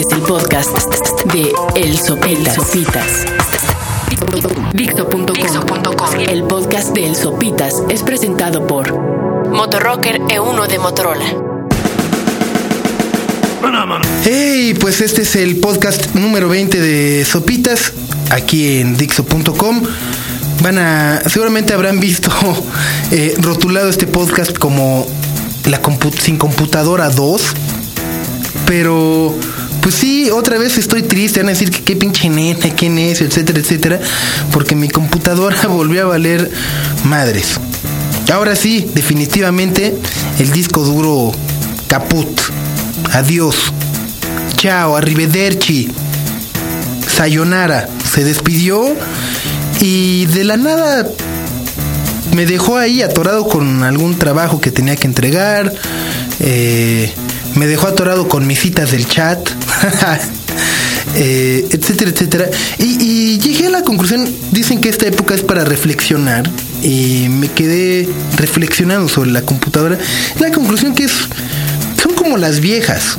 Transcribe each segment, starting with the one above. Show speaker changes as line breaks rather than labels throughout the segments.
Es el podcast de El Sopitas. Sopitas. Dixo.com. El podcast de El Sopitas es presentado por Motorrocker E1 de Motorola.
Hey, pues este es el podcast número 20 de Sopitas, aquí en Dixo.com. Van a, seguramente habrán visto eh, rotulado este podcast como la compu- sin computadora 2, pero pues sí, otra vez estoy triste, van a decir que qué pinche neta, quién es, etcétera, etcétera, porque mi computadora volvió a valer madres. Ahora sí, definitivamente el disco duro caput. Adiós. Chao, arrivederci. Sayonara. Se despidió y de la nada me dejó ahí atorado con algún trabajo que tenía que entregar. eh, me dejó atorado con mis citas del chat. eh, etcétera, etcétera. Y, y llegué a la conclusión, dicen que esta época es para reflexionar. Y me quedé reflexionando sobre la computadora. La conclusión que es, son como las viejas.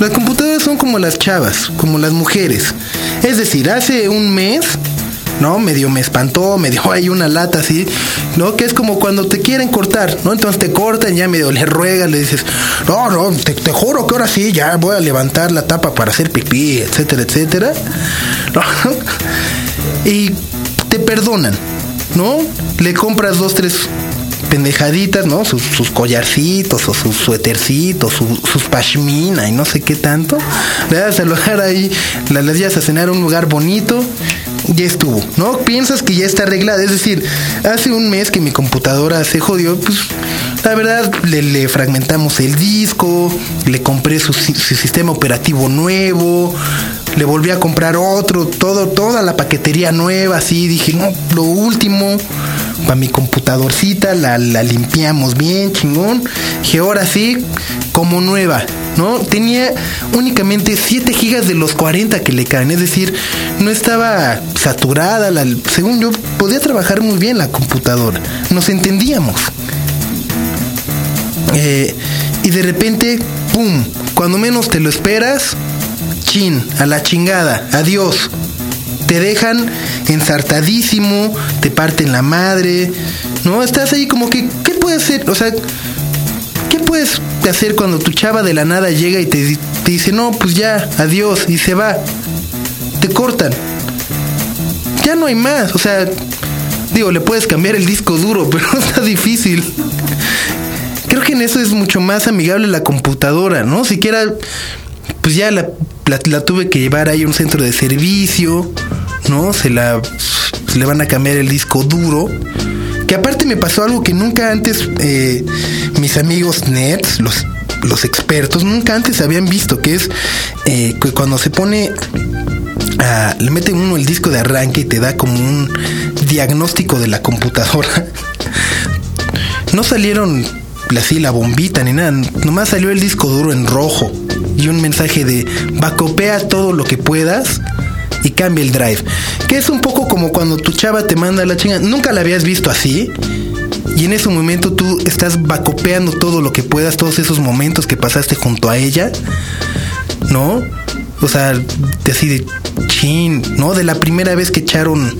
Las computadoras son como las chavas, como las mujeres. Es decir, hace un mes ¿no? Medio me espantó, me dio ahí una lata así, ¿no? Que es como cuando te quieren cortar, ¿no? Entonces te cortan, ya medio le ruegas, le dices, no, no, te, te juro que ahora sí, ya voy a levantar la tapa para hacer pipí, etcétera, etcétera. Y te perdonan, ¿no? Le compras dos, tres pendejaditas, ¿no? Sus, sus collarcitos o sus suétercitos, su- sus pashmina y no sé qué tanto. Le das al lugar ahí, la- las llevas a cenar a un lugar bonito, ya estuvo, ¿no? Piensas que ya está arreglada. Es decir, hace un mes que mi computadora se jodió, pues la verdad le, fragmentamos el disco, le compré su sistema operativo nuevo, le volví a comprar otro, todo, toda la paquetería nueva, así dije, no, lo último para mi computadorcita, la, la limpiamos bien, chingón. Dije, ahora sí, como nueva, ¿no? Tenía únicamente 7 gigas de los 40 que le caen, es decir, no estaba saturada, según yo, podía trabajar muy bien la computadora, nos entendíamos. Eh, y de repente, ¡pum! Cuando menos te lo esperas, chin, a la chingada, adiós. Te dejan ensartadísimo, te parten la madre, ¿no? Estás ahí como que, ¿qué puedes hacer? O sea, ¿qué puedes hacer cuando tu chava de la nada llega y te, te dice, no, pues ya, adiós, y se va? Te cortan. Ya no hay más, o sea, digo, le puedes cambiar el disco duro, pero está difícil. Creo que en eso es mucho más amigable la computadora, ¿no? Siquiera, pues ya la, la- tuve que llevar ahí a un centro de servicio, ¿no? Se la le van a cambiar el disco duro. Que aparte me pasó algo que nunca antes eh, mis amigos nets, los, los expertos, nunca antes habían visto, que es eh, cuando se pone le mete uno el disco de arranque y te da como un diagnóstico de la computadora. No salieron así la bombita ni nada, nomás salió el disco duro en rojo y un mensaje de bacopea todo lo que puedas y cambia el drive. Que es un poco como cuando tu chava te manda la chinga, nunca la habías visto así. Y en ese momento tú estás bacopeando todo lo que puedas, todos esos momentos que pasaste junto a ella, ¿no? O sea, de así de chin, ¿no? De la primera vez que echaron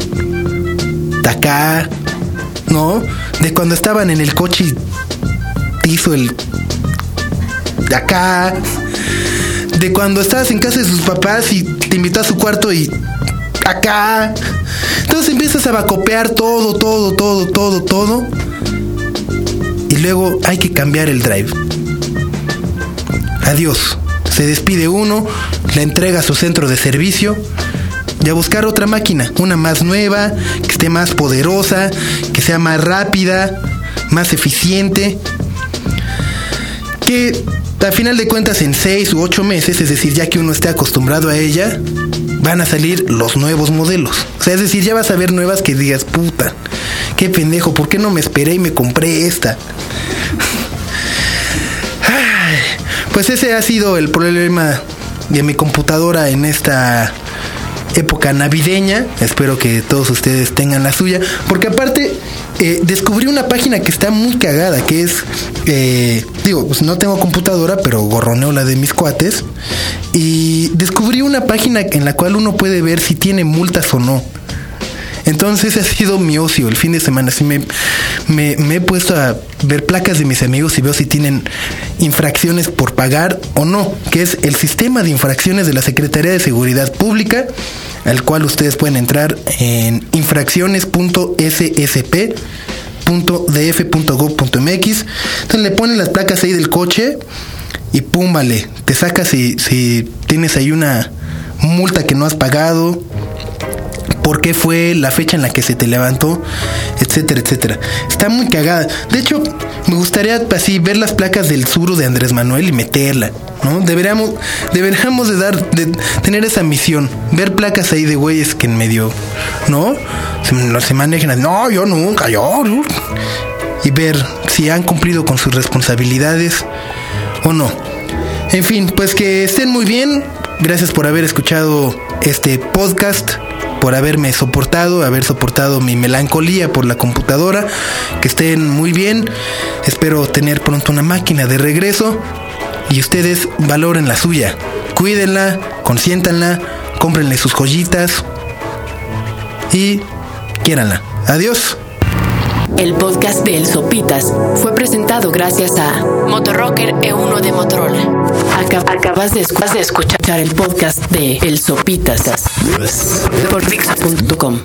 acá, ¿no? De cuando estaban en el coche y te hizo el de acá. De cuando estabas en casa de sus papás y te invitó a su cuarto y acá. Entonces empiezas a vacopear todo, todo, todo, todo, todo. Y luego hay que cambiar el drive. Adiós. Se despide uno, la entrega a su centro de servicio y a buscar otra máquina, una más nueva, que esté más poderosa, que sea más rápida, más eficiente. Que a final de cuentas en seis u ocho meses, es decir, ya que uno esté acostumbrado a ella, van a salir los nuevos modelos. O sea, es decir, ya vas a ver nuevas que digas, puta, qué pendejo, ¿por qué no me esperé y me compré esta? Pues ese ha sido el problema de mi computadora en esta época navideña. Espero que todos ustedes tengan la suya. Porque aparte, eh, descubrí una página que está muy cagada, que es, eh, digo, pues no tengo computadora, pero gorroneo la de mis cuates. Y descubrí una página en la cual uno puede ver si tiene multas o no. Entonces ha sido mi ocio el fin de semana. Me, me, he puesto a ver placas de mis amigos y veo si tienen infracciones por pagar o no, que es el sistema de infracciones de la Secretaría de Seguridad Pública, al cual ustedes pueden entrar en infracciones.ssp.df.gov.mx. Entonces le ponen las placas ahí del coche y pum, vale, te sacas si, si tienes ahí una multa que no has pagado por qué fue la fecha en la que se te levantó, etcétera, etcétera. Está muy cagada. De hecho, me gustaría así ver las placas del suro de Andrés Manuel y meterla, ¿no? Deberíamos, deberíamos de dar, de tener esa misión, ver placas ahí de güeyes que en medio, ¿no? Se, se manejan, no, yo nunca, yo, y ver si han cumplido con sus responsabilidades o no. En fin, pues que estén muy bien. Gracias por haber escuchado este podcast por haberme soportado, haber soportado mi melancolía por la computadora. Que estén muy bien. Espero tener pronto una máquina de regreso. Y ustedes valoren la suya. Cuídenla, consiéntanla, cómprenle sus joyitas. Y quiéranla. Adiós.
El podcast de El Sopitas fue presentado gracias a Motorrocker E1 de Motorola. Acabas de, escuchar el podcast de El Sopitas por Fix.com.